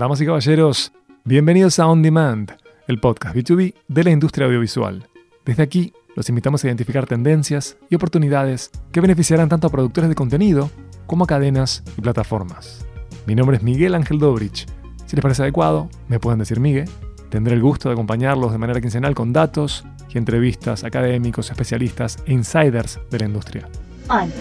Damas y caballeros, bienvenidos a On Demand, el podcast B2B de la industria audiovisual. Desde aquí, los invitamos a identificar tendencias y oportunidades que beneficiarán tanto a productores de contenido como a cadenas y plataformas. Mi nombre es Miguel Ángel Dobrich. Si les parece adecuado, me pueden decir Miguel. Tendré el gusto de acompañarlos de manera quincenal con datos y entrevistas académicos, especialistas e insiders de la industria. Al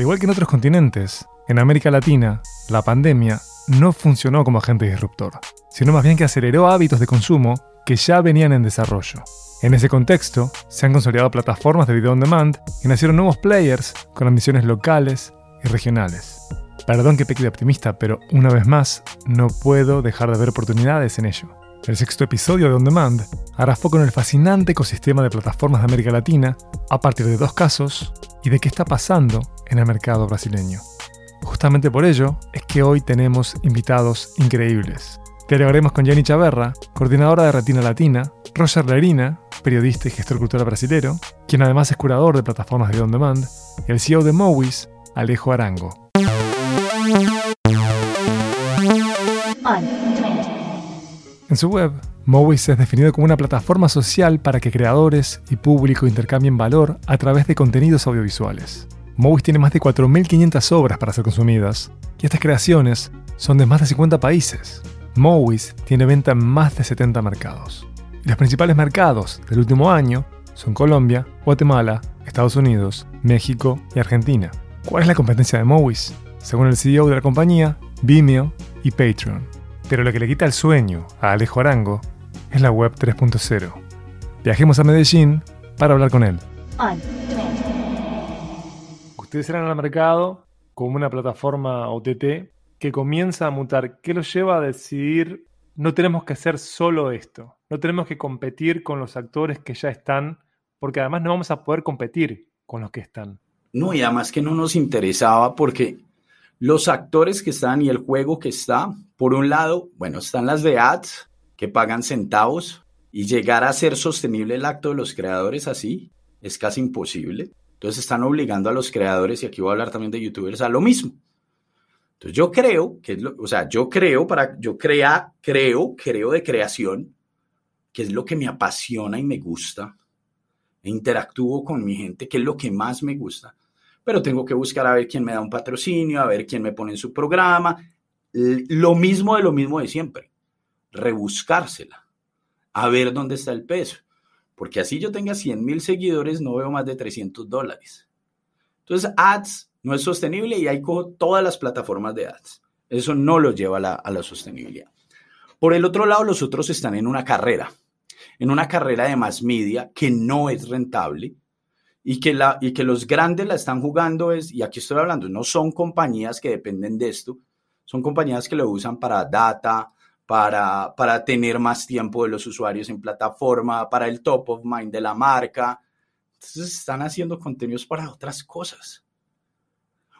igual que en otros continentes, en América Latina, la pandemia no funcionó como agente disruptor, sino más bien que aceleró hábitos de consumo que ya venían en desarrollo. En ese contexto, se han consolidado plataformas de video on demand y nacieron nuevos players con ambiciones locales y regionales. Perdón que peque de optimista, pero una vez más, no puedo dejar de ver oportunidades en ello. El sexto episodio de On Demand hará foco en el fascinante ecosistema de plataformas de América Latina a partir de dos casos y de qué está pasando en el mercado brasileño. Justamente por ello es que hoy tenemos invitados increíbles. Dialogaremos con Jenny Chaverra, coordinadora de Retina Latina, Roger Lerina, periodista y gestor cultural brasilero, quien además es curador de plataformas de On Demand, y el CEO de Mowis, Alejo Arango. En su web, Mowis es definido como una plataforma social para que creadores y público intercambien valor a través de contenidos audiovisuales. Mowis tiene más de 4.500 obras para ser consumidas, y estas creaciones son de más de 50 países. Mowis tiene venta en más de 70 mercados. los principales mercados del último año son Colombia, Guatemala, Estados Unidos, México y Argentina. ¿Cuál es la competencia de Mowis? Según el CEO de la compañía, Vimeo y Patreon. Pero lo que le quita el sueño a Alejo Arango es la web 3.0. Viajemos a Medellín para hablar con él. Eran al mercado como una plataforma OTT que comienza a mutar. ¿Qué los lleva a decidir no tenemos que hacer solo esto? No tenemos que competir con los actores que ya están, porque además no vamos a poder competir con los que están. No, y además que no nos interesaba porque los actores que están y el juego que está, por un lado, bueno, están las de ads que pagan centavos y llegar a ser sostenible el acto de los creadores así es casi imposible. Entonces están obligando a los creadores, y aquí voy a hablar también de youtubers, a lo mismo. Entonces yo creo, que es lo, o sea, yo creo, para, yo crea, creo, creo de creación, que es lo que me apasiona y me gusta. E interactúo con mi gente, que es lo que más me gusta pero tengo que buscar a ver quién me da un patrocinio, a ver quién me pone en su programa. Lo mismo de lo mismo de siempre, rebuscársela, a ver dónde está el peso, porque así yo tenga 100 mil seguidores, no veo más de 300 dólares. Entonces, ads no es sostenible y ahí cojo todas las plataformas de ads. Eso no lo lleva a la, a la sostenibilidad. Por el otro lado, los otros están en una carrera, en una carrera de más media que no es rentable, y que, la, y que los grandes la están jugando es, y aquí estoy hablando, no son compañías que dependen de esto, son compañías que lo usan para data, para, para tener más tiempo de los usuarios en plataforma, para el top of mind de la marca. Entonces están haciendo contenidos para otras cosas.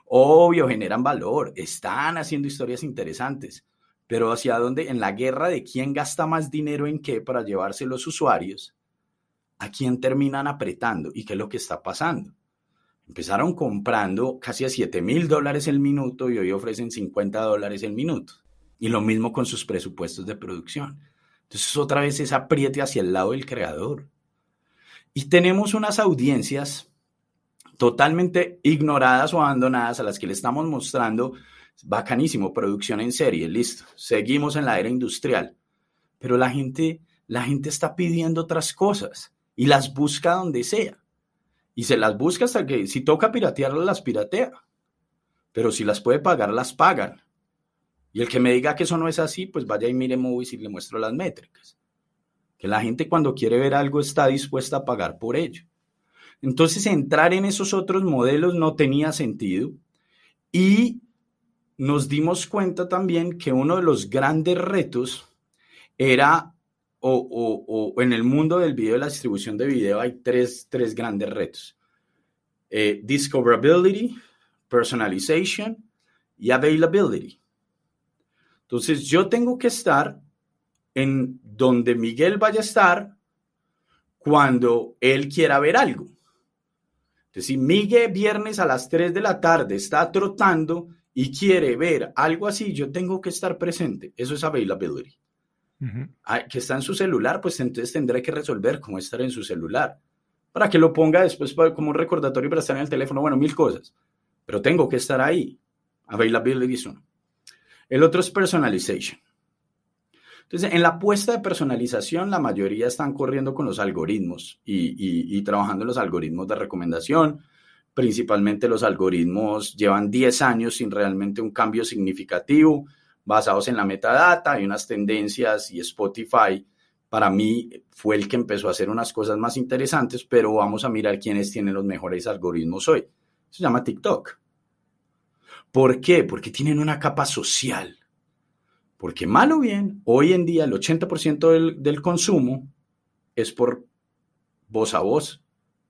Obvio, generan valor, están haciendo historias interesantes, pero hacia dónde, en la guerra de quién gasta más dinero en qué para llevarse los usuarios, ¿a quién terminan apretando? ¿Y qué es lo que está pasando? Empezaron comprando casi a 7 mil dólares el minuto y hoy ofrecen 50 dólares el minuto. Y lo mismo con sus presupuestos de producción. Entonces otra vez es apriete hacia el lado del creador. Y tenemos unas audiencias totalmente ignoradas o abandonadas a las que le estamos mostrando, bacanísimo, producción en serie, listo, seguimos en la era industrial. Pero la gente, la gente está pidiendo otras cosas y las busca donde sea. Y se las busca hasta que si toca piratearlas, las piratea. Pero si las puede pagar, las pagan. Y el que me diga que eso no es así, pues vaya y mire Movies y le muestro las métricas. Que la gente cuando quiere ver algo está dispuesta a pagar por ello. Entonces entrar en esos otros modelos no tenía sentido. Y nos dimos cuenta también que uno de los grandes retos era o, en el mundo del video, de la distribución de video, hay tres, grandes retos. Eh, discoverability, personalization y availability. Entonces, yo tengo que estar en donde Miguel vaya a estar cuando él quiera ver algo. Entonces, si Miguel viernes a las 3 de la tarde está trotando y quiere ver algo así, yo tengo que estar presente. Eso es availability. Ah, que está en su celular, pues entonces tendré que resolver cómo estar en su celular. Para que lo ponga después como un recordatorio para estar en el teléfono. Bueno, mil cosas. Pero tengo que estar ahí. Availability es uno. El otro es personalization. Entonces, en la apuesta de personalización, la mayoría están corriendo con los algoritmos y, trabajando en los algoritmos de recomendación. Principalmente los algoritmos llevan 10 años sin realmente un cambio significativo, basados en la metadata y unas tendencias y Spotify para mí fue el que empezó a hacer unas cosas más interesantes, pero vamos a mirar quiénes tienen los mejores algoritmos hoy. Se llama TikTok. ¿Por qué? Porque tienen una capa social. Porque mal o bien, hoy en día el 80% del, consumo es por voz a voz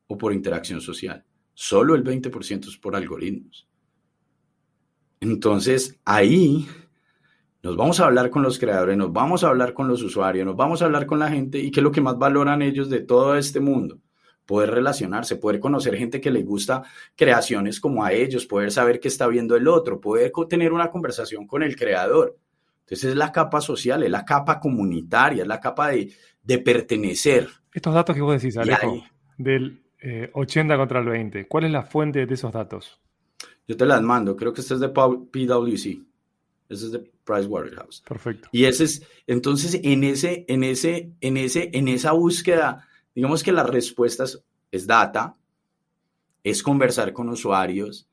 o por interacción social. Solo el 20% es por algoritmos. Entonces, ahí nos vamos a hablar con los creadores, nos vamos a hablar con los usuarios, nos vamos a hablar con la gente y qué es lo que más valoran ellos de todo este mundo. Poder relacionarse, poder conocer gente que le gusta creaciones como a ellos, poder saber qué está viendo el otro, poder tener una conversación con el creador. Entonces es la capa social, es la capa comunitaria, es la capa de, pertenecer. Estos datos que vos decís, Alejo, del 80 eh, contra el 20, ¿cuál es la fuente de esos datos? Yo te las mando, creo que este es de PwC, ese es de Pricewaterhouse. Perfecto. Y ese es, entonces en ese, en ese, en ese, en esa búsqueda, digamos que las respuestas es data, es conversar con usuarios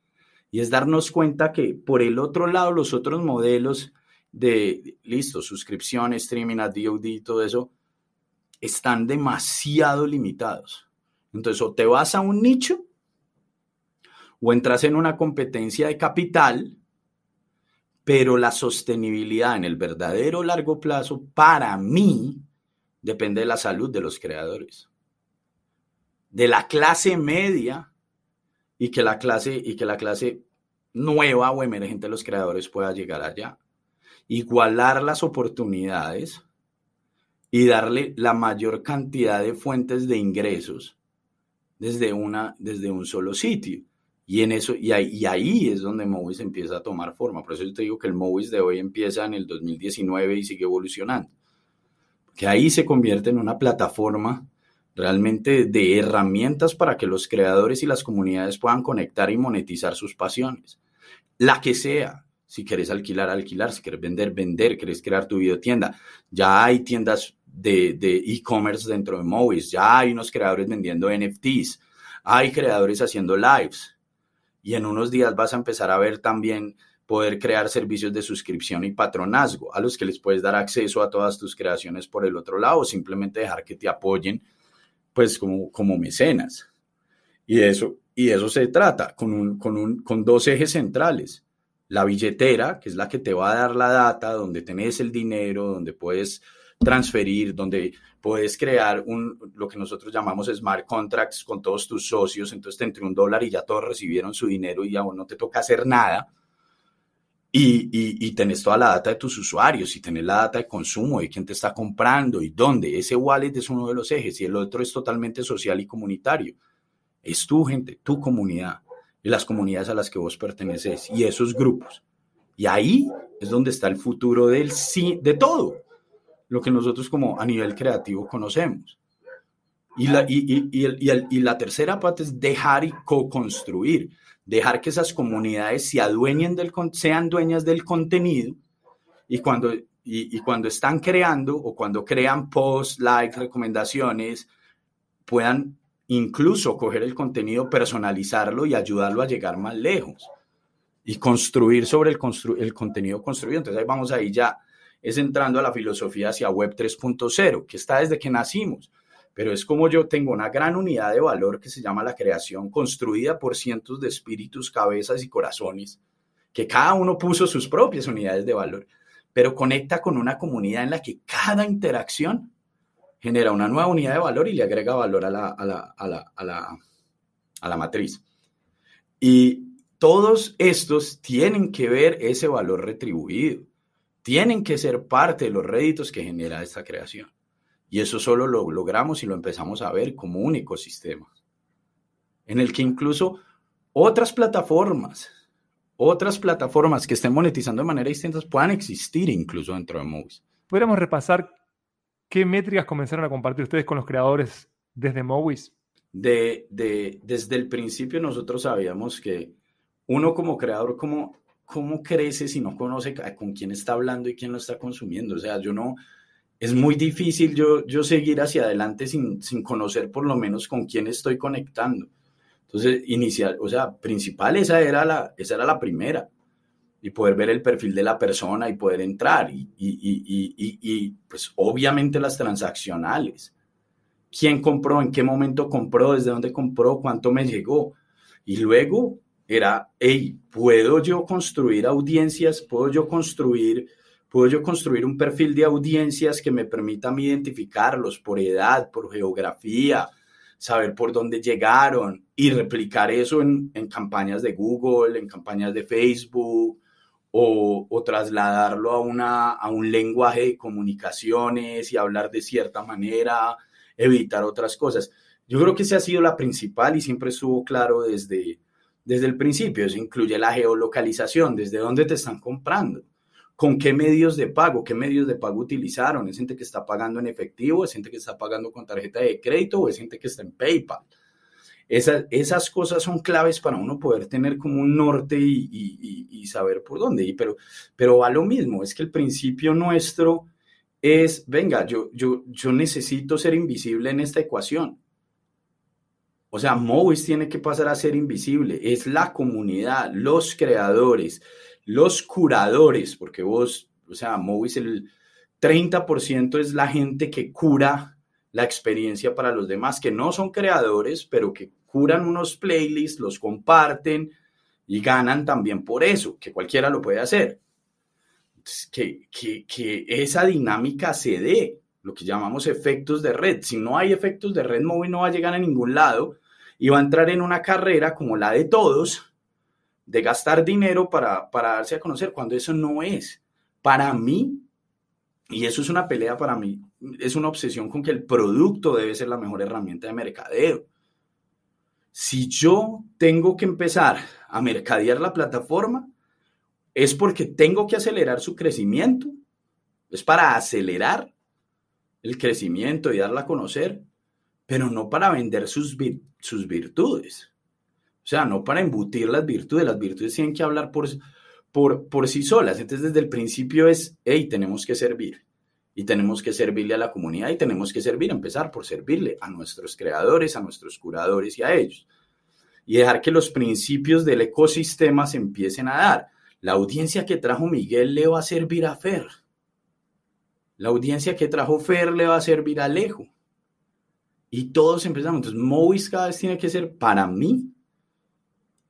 y es darnos cuenta que por el otro lado los otros modelos de, listo, suscripción, streaming, DOD, todo eso, están demasiado limitados. Entonces, o te vas a un nicho o entras en una competencia de capital, pero la sostenibilidad en el verdadero largo plazo, para mí, depende de la salud de los creadores, de la clase media y que la clase, y que la clase nueva o emergente de los creadores pueda llegar allá igualar las oportunidades y darle la mayor cantidad de fuentes de ingresos desde, una, desde un solo sitio. Y, en eso, y, ahí, ahí es donde Movis empieza a tomar forma. Por eso yo te digo que el Movis de hoy empieza en el 2019 y sigue evolucionando. Que ahí se convierte en una plataforma realmente de herramientas para que los creadores y las comunidades puedan conectar y monetizar sus pasiones. La que sea, si quieres alquilar, alquilar, si quieres vender, vender, quieres crear tu videotienda. Ya hay tiendas de e-commerce dentro de Movis, ya hay unos creadores vendiendo NFTs, hay creadores haciendo lives. Y en unos días vas a empezar a ver también poder crear servicios de suscripción y patronazgo, a los que les puedes dar acceso a todas tus creaciones por el otro lado, o simplemente dejar que te apoyen, pues como, como mecenas. Y eso, y eso se trata, con, un, con, un, con dos ejes centrales la billetera, que es la que te va a dar la data, donde tenés el dinero, donde puedes transferir, donde puedes crear un, lo que nosotros llamamos smart contracts con todos tus socios, entonces te entre un dólar y ya todos recibieron su dinero y ya no te toca hacer nada. Y, y, y, tenés toda la data de tus usuarios y tenés la data de consumo, de quién te está comprando y dónde. Ese wallet es uno de los ejes y el otro es totalmente social y comunitario. Es tu gente, tu comunidad y las comunidades a las que vos perteneces y esos grupos. Y ahí es donde está el futuro del sí, de todo lo que nosotros como a nivel creativo conocemos. Y la, y, y, la tercera parte es dejar y co-construir, dejar que esas comunidades se adueñen del, sean dueñas del contenido y cuando, y, cuando están creando o cuando crean posts, likes, recomendaciones, puedan incluso coger el contenido, personalizarlo y ayudarlo a llegar más lejos y construir sobre el, el contenido construido. Entonces ahí vamos ahí ya, es entrando a la filosofía hacia Web 3.0, que está desde que nacimos, pero es como yo tengo una gran unidad de valor que se llama la creación, construida por cientos de espíritus, cabezas y corazones, que cada uno puso sus propias unidades de valor, pero conecta con una comunidad en la que cada interacción genera una nueva unidad de valor y le agrega valor a la, a la, a la, a la, a la matriz. Y todos estos tienen que ver ese valor retribuido, tienen que ser parte de los réditos que genera esta creación. Y eso solo lo logramos y lo empezamos a ver como un ecosistema, en el que incluso otras plataformas, otras plataformas que estén monetizando de manera distinta puedan existir incluso dentro de Movies. Podríamos repasar qué métricas comenzaron a compartir ustedes con los creadores desde Movies. De, desde el principio nosotros sabíamos que uno como creador, ¿cómo, cómo crece si no conoce con quién está hablando y quién lo está consumiendo? O sea, yo no, es muy difícil yo, yo seguir hacia adelante sin, sin conocer por lo menos con quién estoy conectando. Entonces, inicial, o sea, principal, esa era la, esa era la primera. Y poder ver el perfil de la persona y poder entrar. Y, y, y, y, pues obviamente las transaccionales. ¿Quién compró? ¿En qué momento compró? ¿Desde dónde compró? ¿Cuánto me llegó? Y luego era, hey, ¿puedo yo construir audiencias? ¿Puedo yo construir, puedo yo construir un perfil de audiencias que me permita identificarlos por edad, por geografía, saber por dónde llegaron y replicar eso en, campañas de Google, en campañas de Facebook o, trasladarlo a, una, a un lenguaje de comunicaciones y hablar de cierta manera, evitar otras cosas. Yo creo que esa ha sido la principal y siempre estuvo claro desde, desde el principio. Eso incluye la geolocalización, desde dónde te están comprando con qué medios de pago, qué medios de pago utilizaron. Es gente que está pagando en efectivo, es gente que está pagando con tarjeta de crédito o es gente que está en PayPal. Esas, cosas son claves para uno poder tener como un norte y, saber por dónde. Pero, pero va lo mismo, es que el principio nuestro es, venga, yo, yo, yo necesito ser invisible en esta ecuación. O sea, Movis tiene que pasar a ser invisible. Es la comunidad, los creadores, los curadores, porque vos, o sea, Movis el 30% es la gente que cura la experiencia para los demás, que no son creadores, pero que curan unos playlists, los comparten y ganan también por eso, que cualquiera lo puede hacer. que, que, que esa dinámica se dé, lo que llamamos efectos de red. Si no hay efectos de red, Movis no va a llegar a ningún lado y va a entrar en una carrera como la de todos, de gastar dinero para, para darse a conocer, cuando eso no es. Para mí, y eso es una pelea para mí, es una obsesión con que el producto debe ser la mejor herramienta de mercadeo. Si yo tengo que empezar a mercadear la plataforma, es porque tengo que acelerar su crecimiento. Es para acelerar el crecimiento y darla a conocer, pero no para vender sus, sus virtudes. O sea, no para embutir las virtudes, las virtudes tienen que hablar por, por, por sí solas. Entonces, desde el principio es, hey, tenemos que servir. Y tenemos que servirle a la comunidad y tenemos que servir, empezar por servirle a nuestros creadores, a nuestros curadores y a ellos. Y dejar que los principios del ecosistema se empiecen a dar. La audiencia que trajo Miguel le va a servir a Fer. La audiencia que trajo Fer le va a servir a Alejo. Y todos empezamos. Entonces, Movis cada vez tiene que ser para mí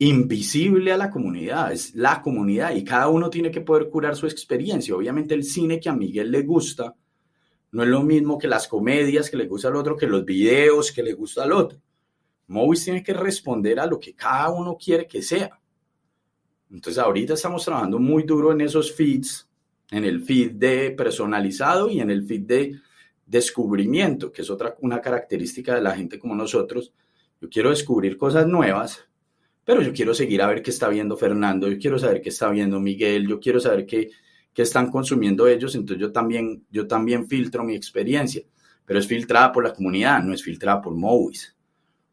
invisible a la comunidad, es la comunidad y cada uno tiene que poder curar su experiencia. Obviamente el cine que a Miguel le gusta no es lo mismo que las comedias que le gusta al otro, que los videos que le gusta al otro. Movis tiene que responder a lo que cada uno quiere que sea. Entonces ahorita estamos trabajando muy duro en esos feeds, en el feed de personalizado y en el feed de descubrimiento, que es otra una característica de la gente como nosotros. Yo quiero descubrir cosas nuevas, pero yo quiero seguir a ver qué está viendo Fernando, yo quiero saber qué está viendo Miguel, yo quiero saber qué, qué están consumiendo ellos, entonces yo también, yo también filtro mi experiencia, pero es filtrada por la comunidad, no es filtrada por Movis.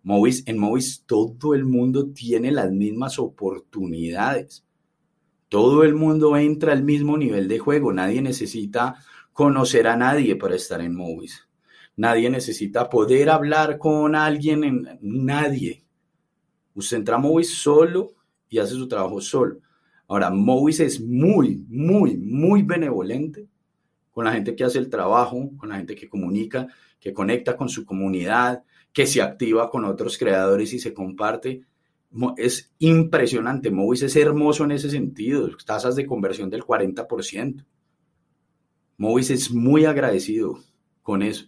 Movis, en Movis todo el mundo tiene las mismas oportunidades. Todo el mundo entra al mismo nivel de juego. Nadie necesita conocer a nadie para estar en Movis. Nadie necesita poder hablar con alguien en nadie. Usted entra a Movis solo y hace su trabajo solo. Ahora, Movis es muy, muy, muy benevolente con la gente que hace el trabajo, con la gente que comunica, que conecta con su comunidad, que se activa con otros creadores y se comparte. Es impresionante. Movis es hermoso en ese sentido. Tasas de conversión del 40%. Movis es muy agradecido con eso.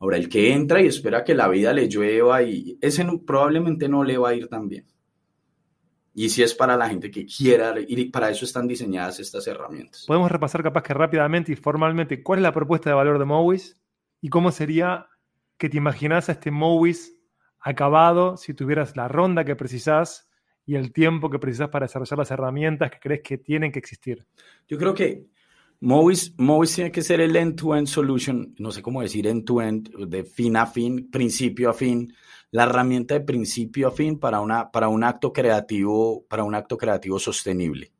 Ahora, el que entra y espera que la vida le llueva y ese probablemente no le va a ir tan bien. Y si es para la gente que quiera y para eso están diseñadas estas herramientas. Podemos repasar capaz que rápidamente y formalmente cuál es la propuesta de valor de Mowis y cómo sería que te imaginas a este Mowis acabado si tuvieras la ronda que precisás y el tiempo que precisas para desarrollar las herramientas que crees que tienen que existir? Yo creo que Movis, tiene que ser el end-to-end solution, no sé cómo decir end-to-end, de fin a fin, principio a fin, la herramienta de principio a fin para, una, para un acto creativo, para un acto creativo sostenible.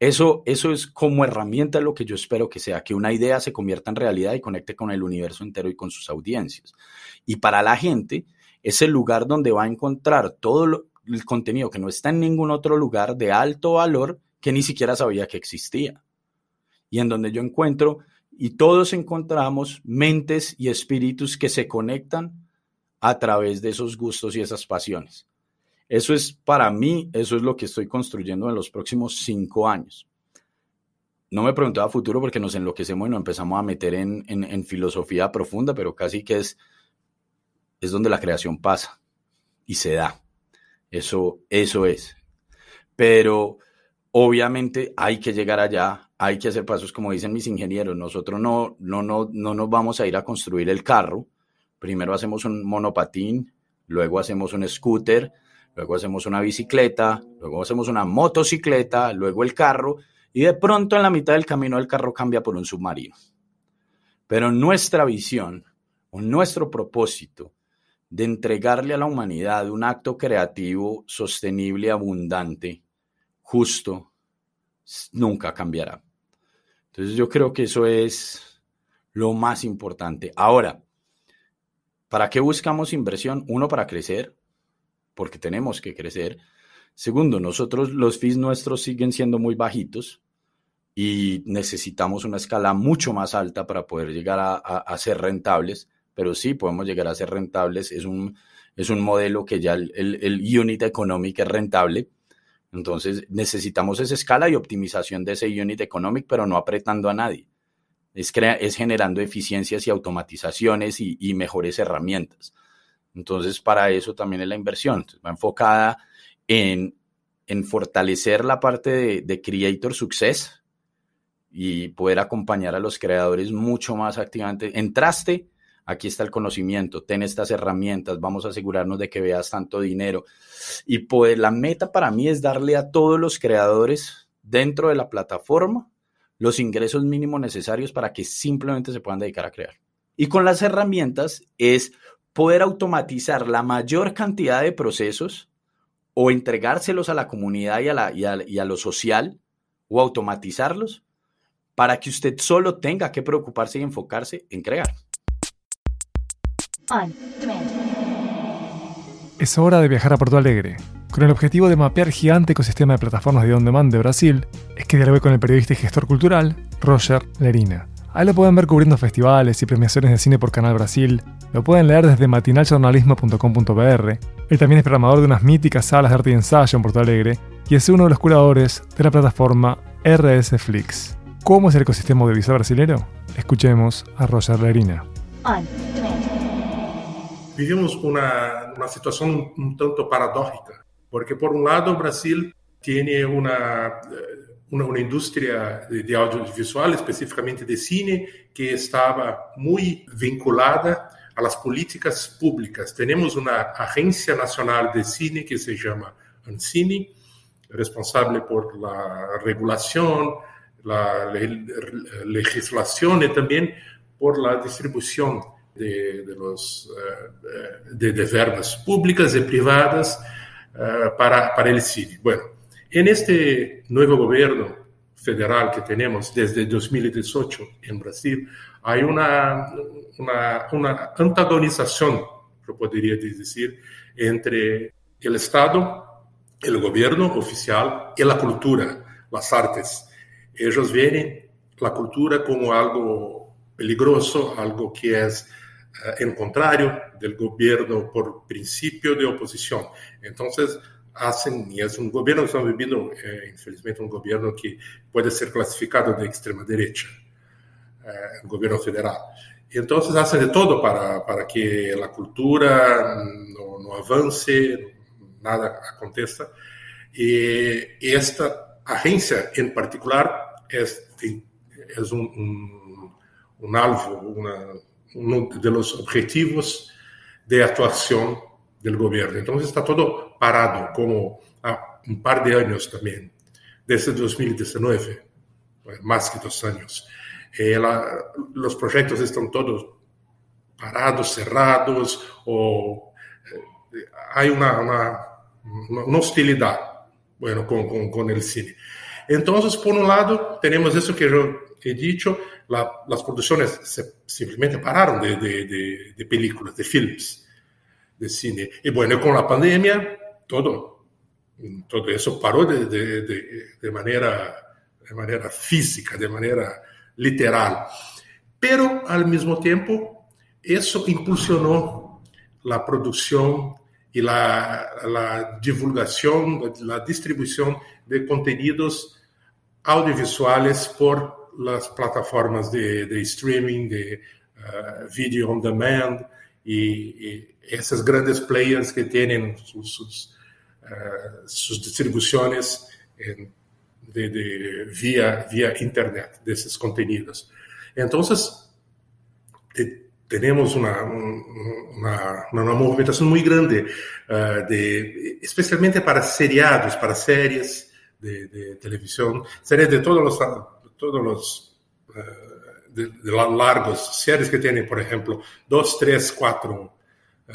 Eso, eso es como herramienta lo que yo espero que sea, que una idea se convierta en realidad y conecte con el universo entero y con sus audiencias. Y para la gente es el lugar donde va a encontrar todo el contenido que no está en ningún otro lugar de alto valor que ni siquiera sabía que existía. Y en donde yo encuentro y todos encontramos mentes y espíritus que se conectan a través de esos gustos y esas pasiones. Eso es para mí, eso es lo que estoy construyendo en los próximos cinco años. No me preguntaba futuro porque nos enloquecemos y nos empezamos a meter en, en, filosofía profunda, pero casi que es, es donde la creación pasa y se da. Eso, eso es. Pero obviamente hay que llegar allá, hay que hacer pasos como dicen mis ingenieros. Nosotros no, no, no, no nos vamos a ir a construir el carro. Primero hacemos un monopatín, luego hacemos un scooter, luego hacemos una bicicleta, luego hacemos una motocicleta, luego el carro, y de pronto en la mitad del camino el carro cambia por un submarino. Pero nuestra visión, o nuestro propósito de entregarle a la humanidad un acto creativo, sostenible, abundante, justo, nunca cambiará. Entonces yo creo que eso es lo más importante. Ahora, ¿para qué buscamos inversión? Uno, para crecer, porque tenemos que crecer. Segundo, nosotros los fees nuestros siguen siendo muy bajitos y necesitamos una escala mucho más alta para poder llegar a, ser rentables, pero sí podemos llegar a ser rentables. Es un, es un modelo que ya el, el, unit económico es rentable. Entonces necesitamos esa escala y optimización de ese unit economic, pero no apretando a nadie. Es, es generando eficiencias y automatizaciones y, mejores herramientas. Entonces, para eso también es la inversión. va enfocada en, fortalecer la parte de, de, Creator Success y poder acompañar a los creadores mucho más activamente. Entraste, aquí está el conocimiento, ten estas herramientas, vamos a asegurarnos de que veas tanto dinero. Y pues la meta para mí es darle a todos los creadores dentro de la plataforma los ingresos mínimos necesarios para que simplemente se puedan dedicar a crear. Y con las herramientas es poder automatizar la mayor cantidad de procesos o entregárselos a la comunidad y a, la, y a, lo social o automatizarlos para que usted solo tenga que preocuparse y enfocarse en crear. Es hora de viajar a Porto Alegre. Con el objetivo de mapear el gigante ecosistema de plataformas de on demand de Brasil, es que dialogué con el periodista y gestor cultural Roger Lerina. Ahí lo pueden ver cubriendo festivales y premiaciones de cine por Canal Brasil, lo pueden leer desde matinaljornalismo.com.br. Él también es programador de unas míticas salas de arte y ensayo en Porto Alegre y es uno de los curadores de la plataforma RS Flix. ¿Cómo es el ecosistema audiovisual brasileño? Escuchemos a Roger Lerina. Vivimos una, una situación un tanto paradójica, porque por un lado Brasil tiene una eh, una, industria de, audiovisual, específicamente de cine, que estaba muy vinculada a políticas públicas. Tenemos una agencia nacional de cine que se llama ANCINE, responsable por la regulación, la legislación y también por la distribución de, los, eh, de, verbas públicas y privadas eh, para, para el cine. Bueno, en este nuevo gobierno federal que tenemos desde 2018 en Brasil, hay una, una, una antagonización, yo podría decir, entre el Estado, el gobierno oficial y la cultura, las artes. Ellos ven la cultura como algo peligroso, algo que es eh, en contrario del gobierno por principio de oposición. Entonces, hacen, y es un gobierno, estamos viviendo, eh, infelizmente, un gobierno que puede ser clasificado de extrema derecha, eh, el gobierno federal. Y entonces hacen de todo para, para que la cultura no, no avance, nada aconteça. Y, y, esta agencia en particular es, es un, un, un alvo, una, uno de los objetivos de actuación del gobierno. Entonces está todo parado, como ah, un par de años también, desde 2019, más que dos años. Eh, los proyectos están todos parados, cerrados, o eh, hay una, una, una, hostilidad bueno, con, con, con, el cine. Entonces, por un lado, tenemos eso que yo he dicho, la, las producciones simplemente pararon de, películas, de films, de cine. Y bueno, con la pandemia, todo, todo eso paró de, manera, de manera física, de manera literal. Pero al mismo tiempo, eso impulsionó la producción y la divulgación, la distribución de contenidos audiovisuales por las plataformas de, de streaming, de uh, video on demand y, esas grandes players que tienen sus, sus, uh, de, de, vía Internet de esos contenidos. Entonces, te, tenemos una, una, una, movimentación muy grande, uh, de, especialmente para seriados, para series de, de televisión, series de todos los, todos los uh, de, de, largos series que tienen, por ejemplo, dos, tres, cuatro uh,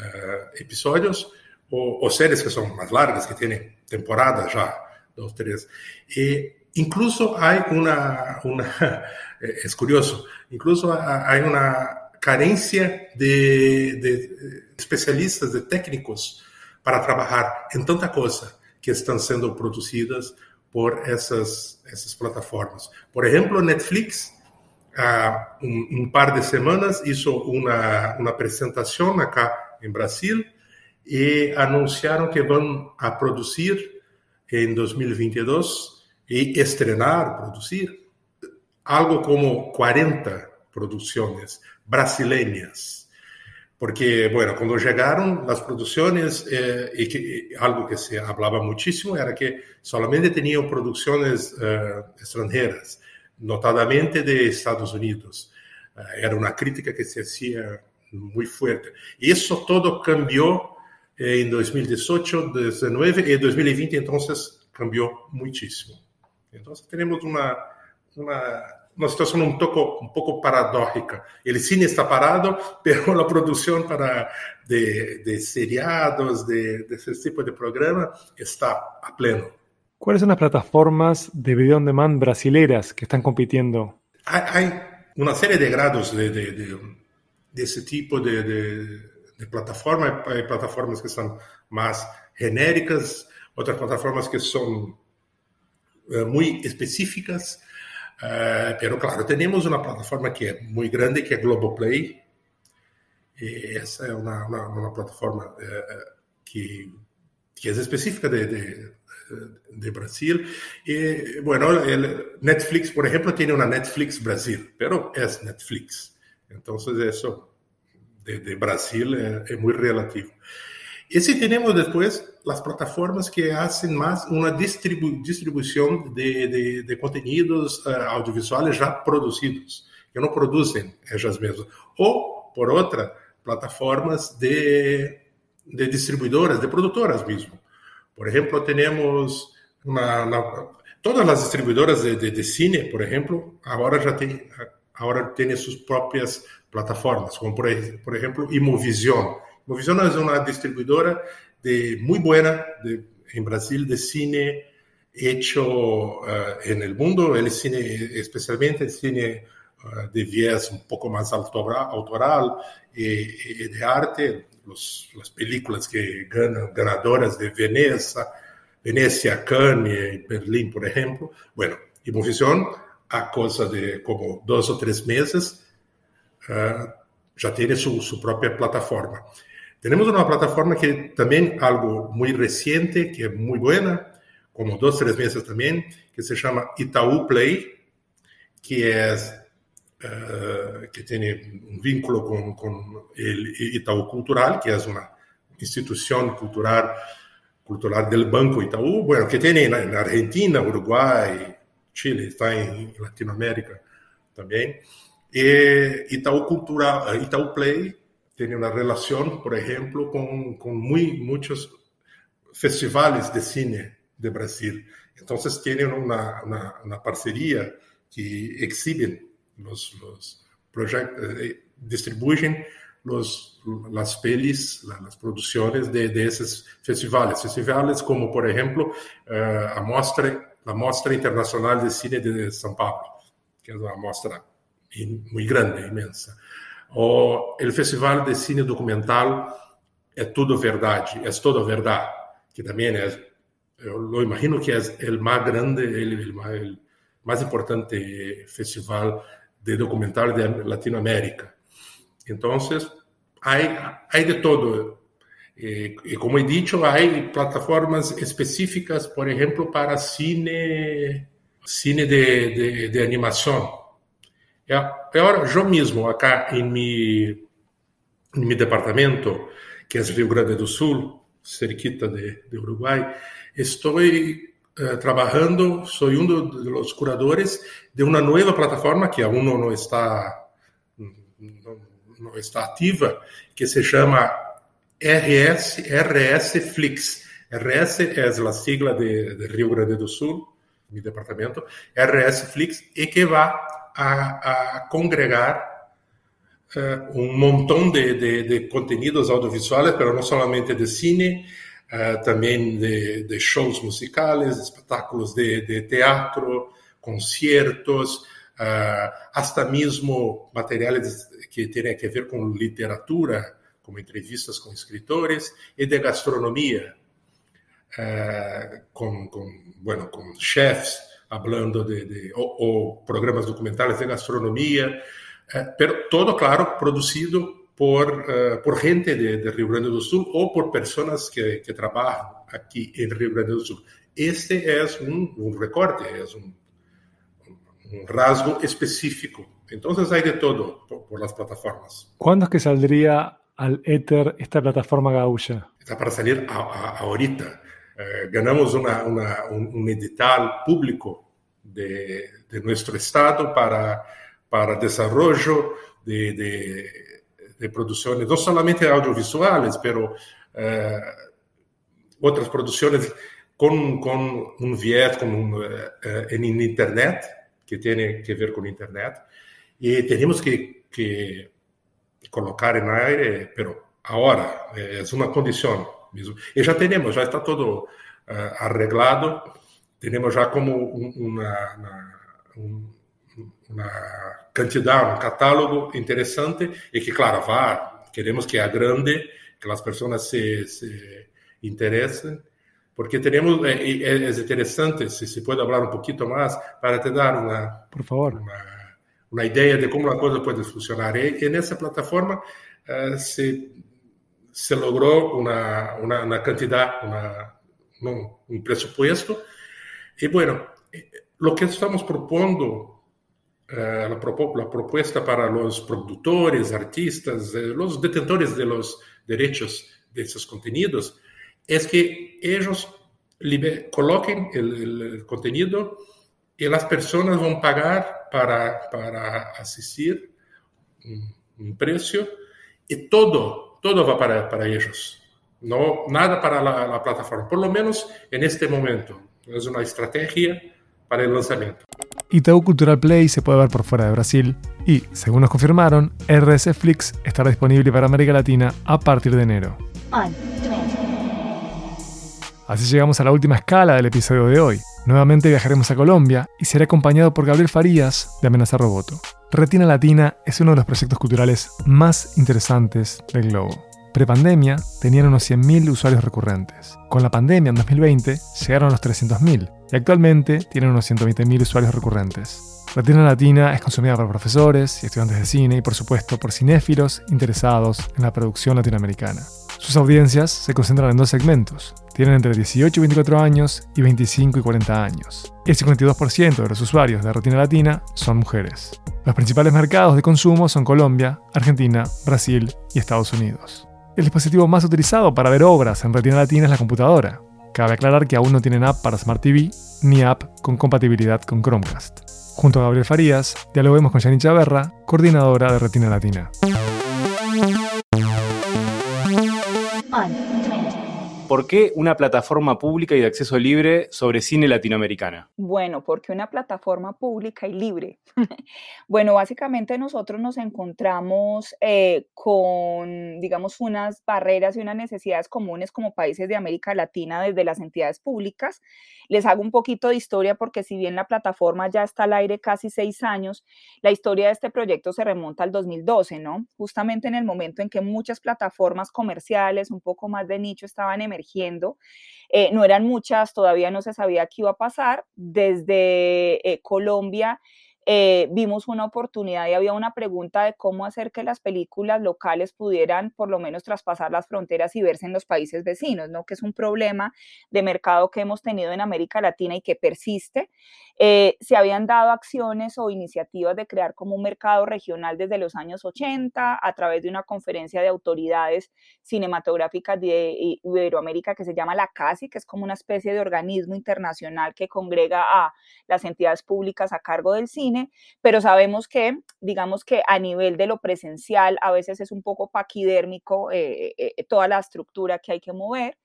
episodios, o, o, series que son más largas, que tienen temporadas ya, dos, tres. Y incluso hay una, una es curioso, incluso hay una carencia de, de, especialistas, de técnicos para trabajar en tanta cosa que están siendo producidas por essas, essas plataformas. Por exemplo, Netflix, há um, um par de semanas, hizo uma, uma apresentação acá em Brasil e anunciaram que vão a produzir em 2022 e estrenar, produzir, algo como 40 produções brasileiras porque, bueno, cuando llegaron las producciones, eh, y, que, y algo que se hablaba muchísimo era que solamente tenían producciones eh, extranjeras, notadamente de Estados Unidos. Eh, era una crítica que se hacía muy fuerte. Y eso todo cambió en 2018, 2019 y 2020, entonces cambió muchísimo. Entonces tenemos una, una uma situação um pouco, um pouco paradójica. O cine está parado, mas a produção para de, de seriados, de, de esse tipo de programa, está a pleno. ¿Cuáles son las plataformas de video on demand brasileras que están compitiendo? Hay, hay una serie de grados de, de, ese tipo de, de, plataforma. Hay plataformas que son más genéricas, otras plataformas que son uh, muy específicas. Uh, pero claro, temos uma plataforma que é muito grande, que é Globoplay. E essa é uma, uma, uma plataforma uh, que, que é específica de, de, de Brasil. E, bueno, Netflix, por exemplo, tem uma Netflix Brasil, pero é Netflix. Então, isso de, de Brasil é, é muito relativo. Y si tenemos después las plataformas que hacen más una distribu de, de, de contenidos uh, audiovisuales ya que no producen ellas mismas. O, por otra, plataformas de, de distribuidoras, de productoras mismo. Por ejemplo, tenemos todas las distribuidoras de, cine, por ejemplo, ahora ya tienen, ahora tienen sus propias plataformas, como por, por ejemplo Imovision Movision es una distribuidora de, muy buena de, en Brasil de cine hecho uh, en el mundo, el cine, especialmente el cine uh, de viés un poco más autoral, autoral y, y, de arte, los, las películas que ganan ganadoras de Venecia, Venecia, Cannes Berlín, por ejemplo. Bueno, y Movision, a cosa de como dos o tres meses, uh, ya tiene su, su propia plataforma. Tenemos una plataforma que también algo muy reciente, que es muy buena, como dos, tres meses también, que se llama Itaú Play, que es uh, que tiene un vínculo con, con, el Itaú Cultural, que es una institución cultural, cultural del Banco Itaú, bueno, que tiene en, en Argentina, Uruguay, Chile, está en Latinoamérica también. Y Itaú Cultural, Itaú Play tiene una relación, por ejemplo, con, con muy, muchos festivales de cine de Brasil. Entonces tienen una, una, parcería que exhiben los, los proyectos, eh, distribuyen los, las pelis, las producciones de, de, esos festivales. Festivales como, por ejemplo, uh, a mostra, la Mostra Internacional de Cine de São Paulo, que es una muestra muy grande, inmensa. O el Festival de Cine Documental É Tudo Verdade, É Toda Verdade, que também é, eu imagino que é o mais grande, o mais importante festival de documental de Latinoamérica. Então, há de todo. E, e, como he dicho, há plataformas específicas, por exemplo, para cine, cine de, de, de animação. E agora, eu mesmo, acá em meu, em meu departamento, que é Rio Grande do Sul, cerquita de, de Uruguai, estou eh, trabalhando, sou um dos curadores de uma nova plataforma que aún não está não, não está ativa, que se chama RS RS Flix. RS é a sigla de, de Rio Grande do Sul, meu departamento, RS Flix, e que vai a, a congregar uh, un montón de, de, de, contenidos audiovisuales, pero no solamente de cine, uh, también de, de, shows musicales, espectáculos de, teatro, conciertos, uh, hasta mismo materiales que tienen que ver con literatura, como entrevistas con escritores, y de gastronomía, con, con, bueno, con chefs hablando de, de o, o, programas documentales de gastronomía, eh, pero todo, claro, producido por, uh, por gente de, de, Rio Grande do Sul ou por pessoas que, que trabalham aqui em Rio Grande do Sul. Este é um, um recorte, é um, um rasgo específico. Então, há de todo por, por las plataformas. Quando é que saldría al éter esta plataforma gaúcha? Está para salir a, a, ahorita. Eh, ganamos una, una, un, un, edital público de, de nuestro estado para para desarrollo de, de, de producciones, no solamente audiovisuales, pero eh, otras producciones con, con, un viés con un, eh, en Internet, que tiene que ver con Internet. Y tenemos que, que colocar en aire, pero ahora es una condición mismo. Y ya tenemos, ya está todo uh, arreglado, tenemos ya como una un, uma quantidade, um catálogo interessante e que, claro, vá, queremos que a grande, que as pessoas se, se interessem, porque temos, é, é, é, interessante, se se pode falar um pouquinho mais, para te dar uma, Por favor. uma, uma ideia de como a coisa pode funcionar. E, e nessa plataforma uh, se, se uma, uma quantidade, uma, um, um pressuposto, e, bueno, o que estamos propondo Eh, la, propuesta para los productores, artistas, eh, los detentores de los derechos de esos contenidos, es que ellos coloquen el, contenido y las personas van a pagar para, para asistir un, precio y todo, todo va para, para ellos. No, nada para la, la plataforma, por lo menos en este momento. Es una estrategia para el lanzamiento. Itaú Cultural Play se puede ver por fuera de Brasil y, según nos confirmaron, RS Flix estará disponible para América Latina a partir de enero. Así llegamos a la última escala del episodio de hoy. Nuevamente viajaremos a Colombia y seré acompañado por Gabriel Farías de Amenaza Roboto. Retina Latina es uno de los proyectos culturales más interesantes del globo. Prepandemia tenían unos 100.000 usuarios recurrentes. Con la pandemia en 2020 llegaron a los 300.000 y actualmente tienen unos 120.000 usuarios recurrentes. Retina Latina es consumida por profesores y estudiantes de cine y por supuesto por cinéfilos interesados en la producción latinoamericana. Sus audiencias se concentran en dos segmentos. Tienen entre 18 y 24 años y 25 y 40 años. El 52% de los usuarios de Retina Latina son mujeres. Los principales mercados de consumo son Colombia, Argentina, Brasil y Estados Unidos. El dispositivo más utilizado para ver obras en Retina Latina es la computadora. Cabe aclarar que aún no tienen app para Smart TV ni app con compatibilidad con Chromecast. Junto a Gabriel Farías, dialoguemos con Janine Chaverra, coordinadora de Retina Latina. ¿Por qué una plataforma pública y de acceso libre sobre cine latinoamericano? Bueno, porque una plataforma pública y libre. bueno, básicamente nosotros nos encontramos eh, con, digamos, unas barreras y unas necesidades comunes como países de América Latina desde las entidades públicas. Les hago un poquito de historia porque si bien la plataforma ya está al aire casi seis años, la historia de este proyecto se remonta al 2012, ¿no? Justamente en el momento en que muchas plataformas comerciales, un poco más de nicho, estaban emergiendo. Eh, no eran muchas, todavía no se sabía qué iba a pasar. Desde eh, Colombia eh, vimos una oportunidad y había una pregunta de cómo hacer que las películas locales pudieran por lo menos traspasar las fronteras y verse en los países vecinos, ¿no? que es un problema de mercado que hemos tenido en América Latina y que persiste. Eh, se habían dado acciones o iniciativas de crear como un mercado regional desde los años 80 a través de una conferencia de autoridades cinematográficas de Iberoamérica que se llama la CASI, que es como una especie de organismo internacional que congrega a las entidades públicas a cargo del cine pero sabemos que, digamos que a nivel de lo presencial, a veces es un poco paquidérmico eh, eh, eh, toda la estructura que hay que mover.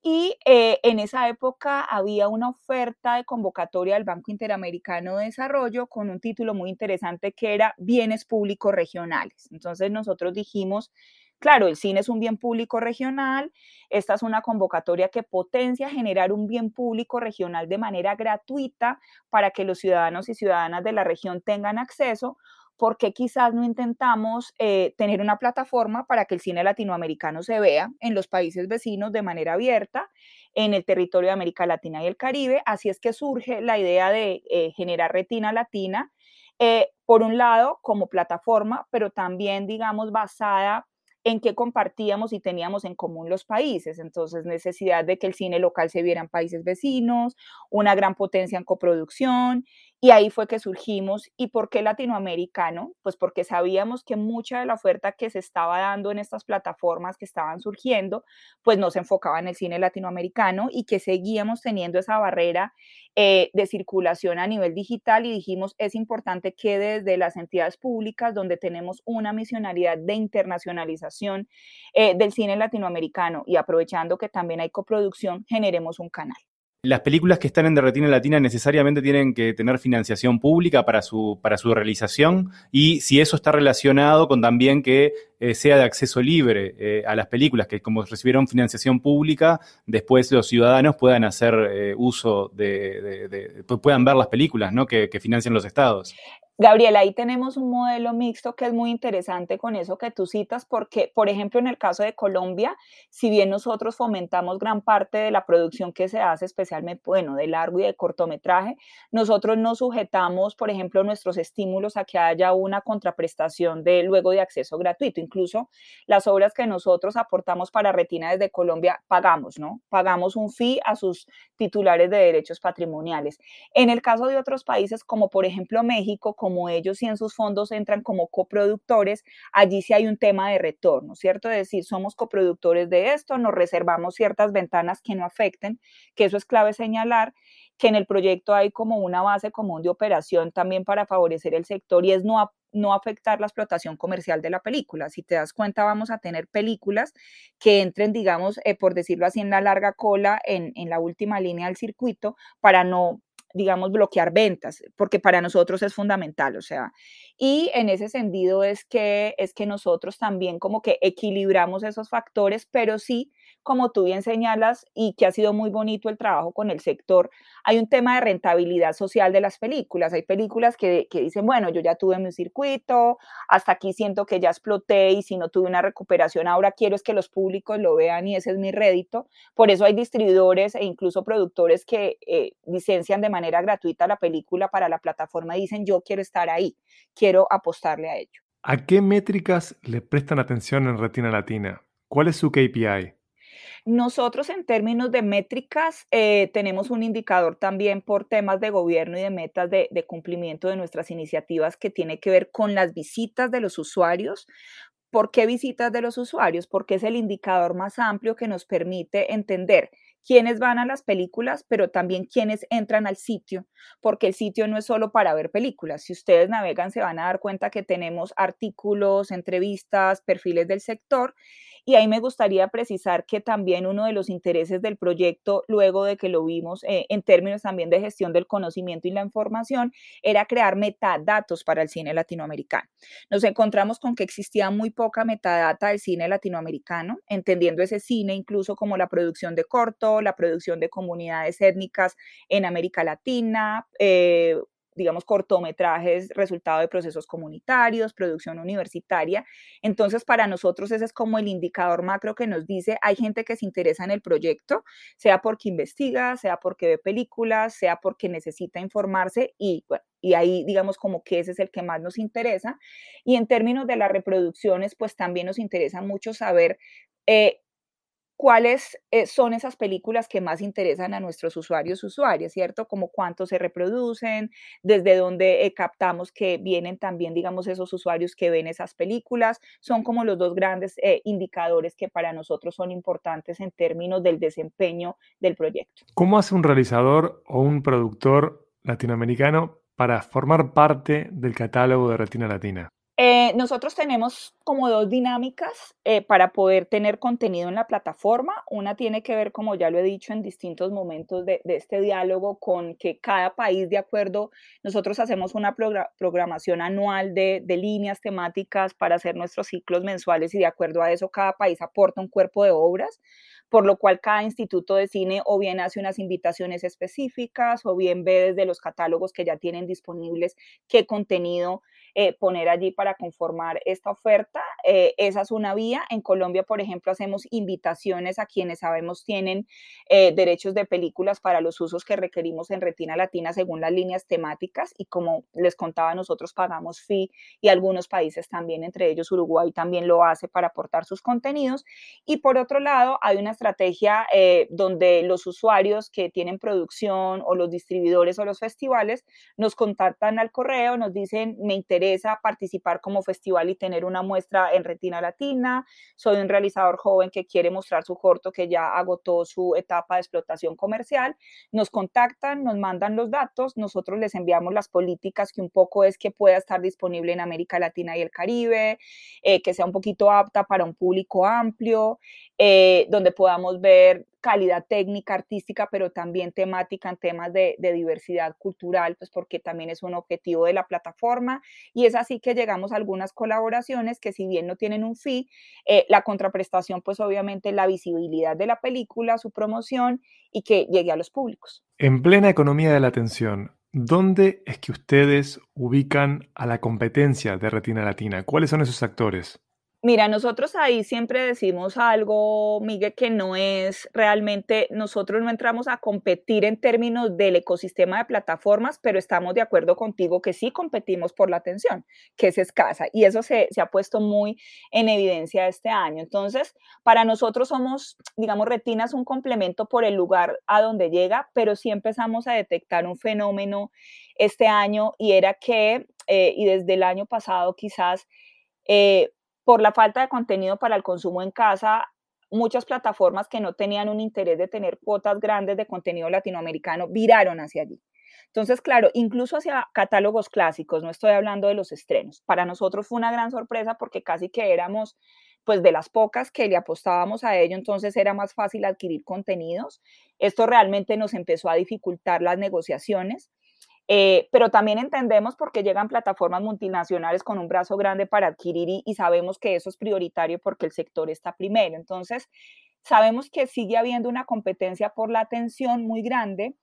Y en esa época había una oferta de convocatoria del Banco Interamericano de Desarrollo con un título muy interesante que era Bienes Públicos Regionales. Entonces nosotros dijimos, Claro, el cine es un bien público regional. Esta es una convocatoria que potencia generar un bien público regional de manera gratuita para que los ciudadanos y ciudadanas de la región tengan acceso. porque quizás no intentamos eh, tener una plataforma para que el cine latinoamericano se vea en los países vecinos de manera abierta, en el territorio de América Latina y el Caribe? Así es que surge la idea de eh, generar Retina Latina, eh, por un lado como plataforma, pero también, digamos, basada en qué compartíamos y teníamos en común los países. Entonces, necesidad de que el cine local se viera en países vecinos, una gran potencia en coproducción y ahí fue que surgimos. ¿Y por qué latinoamericano? Pues porque sabíamos que mucha de la oferta que se estaba dando en estas plataformas que estaban surgiendo, pues no se enfocaba en el cine latinoamericano y que seguíamos teniendo esa barrera eh, de circulación a nivel digital y dijimos, es importante que desde las entidades públicas, donde tenemos una misionalidad de internacionalización eh, del cine latinoamericano y aprovechando que también hay coproducción, generemos un canal las películas que están en Derretina Latina necesariamente tienen que tener financiación pública para su, para su realización y si eso está relacionado con también que eh, sea de acceso libre eh, a las películas, que como recibieron financiación pública, después los ciudadanos puedan hacer uso de, puedan ver las películas ¿no? que, que financian los estados. Gabriela, ahí tenemos un modelo mixto que es muy interesante con eso que tú citas, porque, por ejemplo, en el caso de Colombia, si bien nosotros fomentamos gran parte de la producción que se hace, especialmente, bueno, de largo y de cortometraje, nosotros no sujetamos, por ejemplo, nuestros estímulos a que haya una contraprestación de luego de acceso gratuito. Incluso las obras que nosotros aportamos para Retina desde Colombia, pagamos, ¿no? Pagamos un fee a sus titulares de derechos patrimoniales. En el caso de otros países, como por ejemplo México, como ellos y en sus fondos entran como coproductores, allí sí hay un tema de retorno, ¿cierto? Es decir, somos coproductores de esto, nos reservamos ciertas ventanas que no afecten, que eso es clave señalar, que en el proyecto hay como una base común de operación también para favorecer el sector y es no, no afectar la explotación comercial de la película. Si te das cuenta, vamos a tener películas que entren, digamos, eh, por decirlo así, en la larga cola, en, en la última línea del circuito, para no digamos, bloquear ventas, porque para nosotros es fundamental, o sea, y en ese sentido es que, es que nosotros también como que equilibramos esos factores, pero sí como tú bien señalas, y que ha sido muy bonito el trabajo con el sector, hay un tema de rentabilidad social de las películas. Hay películas que, dicen, bueno, yo ya tuve mi circuito, hasta aquí siento que ya exploté y si no tuve una recuperación, ahora quiero es que los públicos lo vean y ese es mi rédito. Por eso hay distribuidores e incluso productores que eh, licencian de manera gratuita la película para la plataforma y dicen, yo quiero estar ahí, quiero apostarle a ello. ¿A qué métricas le prestan atención en Retina Latina? ¿Cuál es su KPI? Nosotros en términos de métricas eh, tenemos un indicador también por temas de gobierno y de metas de, cumplimiento de nuestras iniciativas que tiene que ver con las visitas de los usuarios. ¿Por qué visitas de los usuarios? Porque es el indicador más amplio que nos permite entender quiénes van a las películas, pero también quiénes entran al sitio, porque el sitio no es solo para ver películas. Si ustedes navegan, se van a dar cuenta que tenemos artículos, entrevistas, perfiles del sector Y ahí me gustaría precisar que también uno de los intereses del proyecto, luego de que lo vimos eh, en términos también de gestión del conocimiento y la información, era crear metadatos para el cine latinoamericano. Nos encontramos con que existía muy poca metadata del cine latinoamericano, entendiendo ese cine incluso como la producción de corto, la producción de comunidades étnicas en América Latina, eh, digamos, cortometrajes, resultado de procesos comunitarios, producción universitaria. Entonces, para nosotros ese es como el indicador macro que nos dice, hay gente que se interesa en el proyecto, sea porque investiga, sea porque ve películas, sea porque necesita informarse y, bueno, y ahí digamos como que ese es el que más nos interesa. Y en términos de las reproducciones, pues también nos interesa mucho saber eh, cuáles eh, son esas películas que más interesan a nuestros usuarios, usuarias, ¿cierto? Como cuántos se reproducen, desde dónde eh, captamos que vienen también, digamos, esos usuarios que ven esas películas. Son como los dos grandes eh, indicadores que para nosotros son importantes en términos del desempeño del proyecto. ¿Cómo hace un realizador o un productor latinoamericano para formar parte del catálogo de Retina Latina? Eh, nosotros tenemos como dos dinámicas eh, para poder tener contenido en la plataforma. Una tiene que ver, como ya lo he dicho en distintos momentos de, este diálogo, con que cada país, de acuerdo, nosotros hacemos una programación anual de, de líneas temáticas para hacer nuestros ciclos mensuales y de acuerdo a eso cada país aporta un cuerpo de obras por lo cual cada instituto de cine o bien hace unas invitaciones específicas o bien ve desde los catálogos que ya tienen disponibles qué contenido eh, poner allí para conformar esta oferta. Eh, esa es una vía. En Colombia, por ejemplo, hacemos invitaciones a quienes sabemos tienen eh, derechos de películas para los usos que requerimos en Retina Latina según las líneas temáticas y como les contaba, nosotros pagamos fee y algunos países también, entre ellos Uruguay también lo hace para aportar sus contenidos. Y por otro lado, hay una estrategia donde los usuarios que tienen producción o los distribuidores o los festivales nos contactan al correo, nos dicen, me interesa participar como festival y tener una muestra en Retina Latina. Soy un realizador joven que quiere mostrar su corto que ya agotó su etapa de explotación comercial. Nos contactan, nos mandan los datos, nosotros les enviamos las políticas que un poco es que pueda estar disponible en América Latina y el Caribe, eh, que sea un poquito apta para un público amplio, eh, donde podamos ver calidad técnica, artística, pero también temática en temas de, diversidad cultural, pues porque también es un objetivo de la plataforma. Y es así que llegamos a algunas colaboraciones que si bien no tienen un fee, eh, la contraprestación, pues obviamente la visibilidad de la película, su promoción y que llegue a los públicos. En plena economía de la atención, ¿dónde es que ustedes ubican a la competencia de Retina Latina? ¿Cuáles son esos actores? Mira, nosotros ahí siempre decimos algo, Miguel, que no es realmente, nosotros no entramos a competir en términos del ecosistema de plataformas, pero estamos de acuerdo contigo que sí competimos por la atención, que es escasa, y eso se, se ha puesto muy en evidencia este año. Entonces, para nosotros somos, digamos, retinas un complemento por el lugar a donde llega, pero sí empezamos a detectar un fenómeno este año y era que, eh, y desde el año pasado quizás, eh, por la falta de contenido para el consumo en casa, muchas plataformas que no tenían un interés de tener cuotas grandes de contenido latinoamericano viraron hacia allí. Entonces, claro, incluso hacia catálogos clásicos, no estoy hablando de los estrenos. Para nosotros fue una gran sorpresa porque casi que éramos pues de las pocas que le apostábamos a ello, entonces era más fácil adquirir contenidos. Esto realmente nos empezó a dificultar las negociaciones. Eh, pero también entendemos por qué llegan plataformas multinacionales con un brazo grande para adquirir y, sabemos que eso es prioritario porque el sector está primero. Entonces, sabemos que sigue habiendo una competencia por la atención muy grande,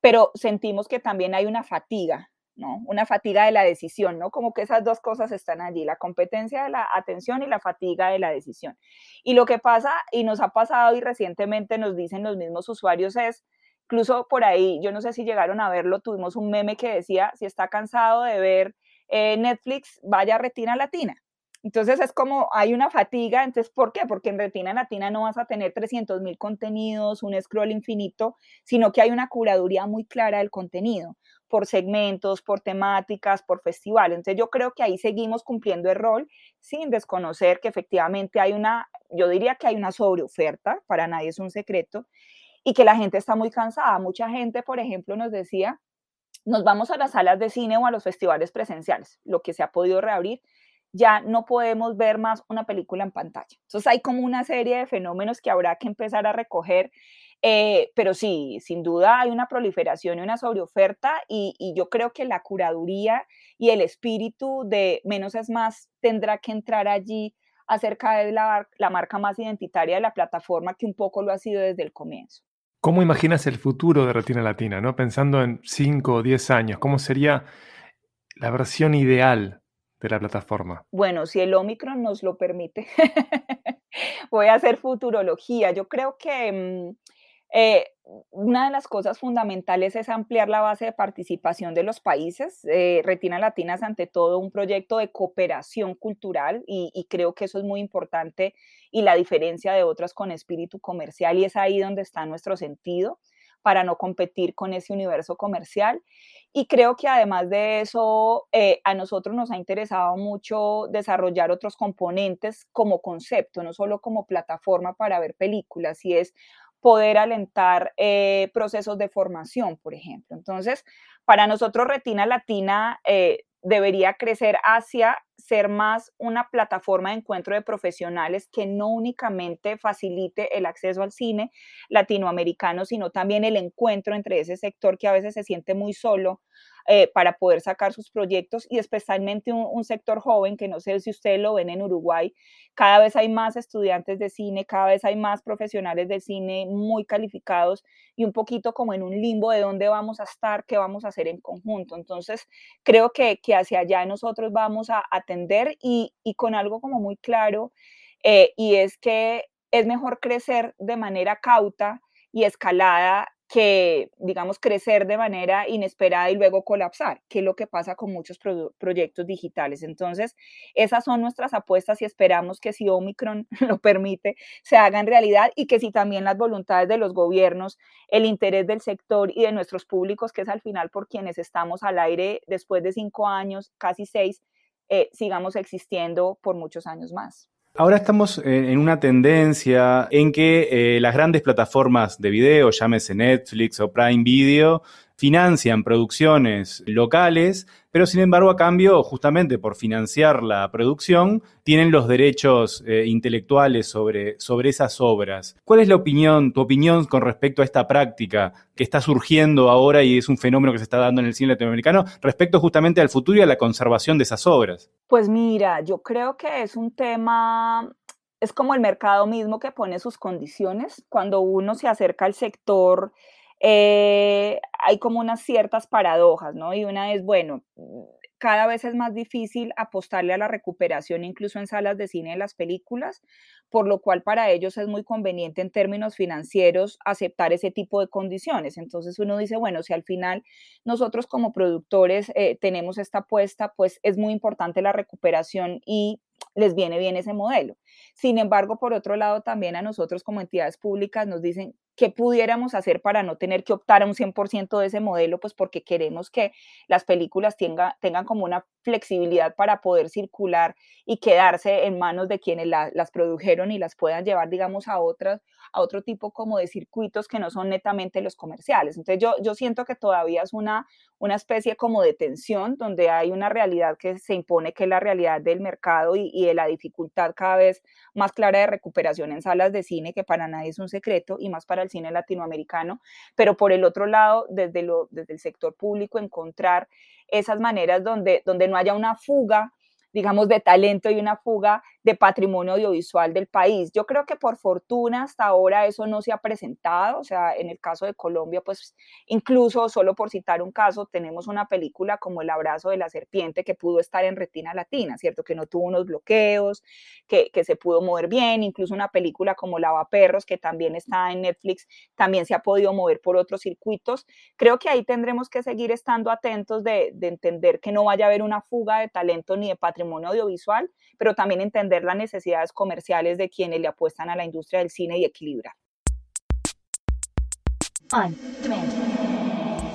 pero sentimos que también hay una fatiga, ¿no? Una fatiga de la decisión, ¿no? Como que esas dos cosas están allí, la competencia de la atención y la fatiga de la decisión. Y lo que pasa y nos ha pasado y recientemente nos dicen los mismos usuarios es, Incluso por ahí, yo no sé si llegaron a verlo, tuvimos un meme que decía, si está cansado de ver eh, Netflix, vaya a Retina Latina. Entonces es como hay una fatiga, entonces ¿por qué? Porque en Retina Latina no vas a tener 300 mil contenidos, un scroll infinito, sino que hay una curaduría muy clara del contenido, por segmentos, por temáticas, por festivales. Entonces yo creo que ahí seguimos cumpliendo el rol sin desconocer que efectivamente hay una, yo diría que hay una sobreoferta, para nadie es un secreto, y que la gente está muy cansada. Mucha gente, por ejemplo, nos decía, nos vamos a las salas de cine o a los festivales presenciales, lo que se ha podido reabrir, ya no podemos ver más una película en pantalla. Entonces hay como una serie de fenómenos que habrá que empezar a recoger, eh, pero sí, sin duda hay una proliferación y una sobreoferta y, y yo creo que la curaduría y el espíritu de menos es más tendrá que entrar allí a ser cada vez la, la marca más identitaria de la plataforma que un poco lo ha sido desde el comienzo. ¿Cómo imaginas el futuro de Retina Latina? ¿no? Pensando en 5 o 10 años, ¿cómo sería la versión ideal de la plataforma? Bueno, si el Omicron nos lo permite, voy a hacer futurología. Yo creo que mm, eh, una de las cosas fundamentales es ampliar la base de participación de los países. Eh, Retina Latina es ante todo un proyecto de cooperación cultural y, creo que eso es muy importante y la diferencia de otras con espíritu comercial y es ahí donde está nuestro sentido para no competir con ese universo comercial. Y creo que además de eso, eh, a nosotros nos ha interesado mucho desarrollar otros componentes como concepto, no solo como plataforma para ver películas, y es poder alentar eh, procesos de formación, por ejemplo. Entonces, para nosotros Retina Latina eh, debería crecer hacia ser más una plataforma de encuentro de profesionales que no únicamente facilite el acceso al cine latinoamericano, sino también el encuentro entre ese sector que a veces se siente muy solo eh, para poder sacar sus proyectos y especialmente un, sector joven que no sé si ustedes lo ven en Uruguay, cada vez hay más estudiantes de cine, cada vez hay más profesionales de cine muy calificados y un poquito como en un limbo de dónde vamos a estar, qué vamos a hacer en conjunto. Entonces, creo que, que hacia allá nosotros vamos a atender y, con algo como muy claro, eh, y es que es mejor crecer de manera cauta y escalada que, digamos, crecer de manera inesperada y luego colapsar, que es lo que pasa con muchos proyectos digitales. Entonces, esas son nuestras apuestas y esperamos que si Omicron lo permite, se hagan realidad y que si también las voluntades de los gobiernos, el interés del sector y de nuestros públicos, que es al final por quienes estamos al aire después de cinco años, casi seis, eh, sigamos existiendo por muchos años más. Ahora estamos en una tendencia en que eh, las grandes plataformas de video, llámese Netflix o Prime Video, financian producciones locales, pero sin embargo a cambio, justamente por financiar la producción, tienen los derechos eh, intelectuales sobre, sobre esas obras. ¿Cuál es la opinión, tu opinión con respecto a esta práctica que está surgiendo ahora y es un fenómeno que se está dando en el cine latinoamericano respecto justamente al futuro y a la conservación de esas obras? Pues mira, yo creo que es un tema es como el mercado mismo que pone sus condiciones. Cuando uno se acerca al sector eh, hay como unas ciertas paradojas, ¿no? Y una es, bueno, cada vez es más difícil apostarle a la recuperación incluso en salas de cine de las películas, por lo cual para ellos es muy conveniente en términos financieros aceptar ese tipo de condiciones. Entonces uno dice, bueno, si al final nosotros como productores eh, tenemos esta apuesta, pues es muy importante la recuperación y les viene bien ese modelo. Sin embargo, por otro lado, también a nosotros como entidades públicas nos dicen, qué pudiéramos hacer para no tener que optar a un 100% de ese modelo, pues porque queremos que las películas tenga, tengan como una flexibilidad para poder circular y quedarse en manos de quienes las produjeron y las puedan llevar, digamos, a, otras, a otro tipo como de circuitos que no son netamente los comerciales. Entonces yo, yo siento que todavía es una, una especie como de tensión donde hay una realidad que se impone, que es la realidad del mercado y, y de la dificultad cada vez más clara de recuperación en salas de cine, que para nadie es un secreto, y más para el cine latinoamericano, pero por el otro lado, desde, lo, desde el sector público, encontrar esas maneras donde, donde no haya una fuga digamos, de talento y una fuga de patrimonio audiovisual del país. Yo creo que por fortuna hasta ahora eso no se ha presentado, o sea, en el caso de Colombia, pues incluso solo por citar un caso, tenemos una película como El abrazo de la serpiente que pudo estar en retina latina, ¿cierto? Que no tuvo unos bloqueos, que, que se pudo mover bien, incluso una película como Lava Perros, que también está en Netflix, también se ha podido mover por otros circuitos. Creo que ahí tendremos que seguir estando atentos de, de entender que no vaya a haber una fuga de talento ni de patrimonio audiovisual, pero también entender las necesidades comerciales de quienes le apuestan a la industria del cine y equilibrar.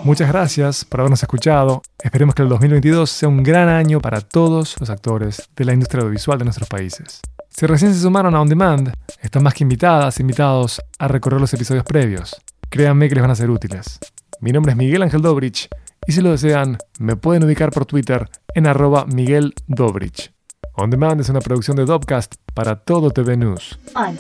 Muchas gracias por habernos escuchado. Esperemos que el 2022 sea un gran año para todos los actores de la industria audiovisual de nuestros países. Si recién se sumaron a On Demand, están más que invitadas, invitados a recorrer los episodios previos. Créanme que les van a ser útiles. Mi nombre es Miguel Ángel Dobrich y si lo desean, me pueden ubicar por Twitter en arroba Miguel Dobrich. On Demand es una producción de Dopcast para todo TV News. On.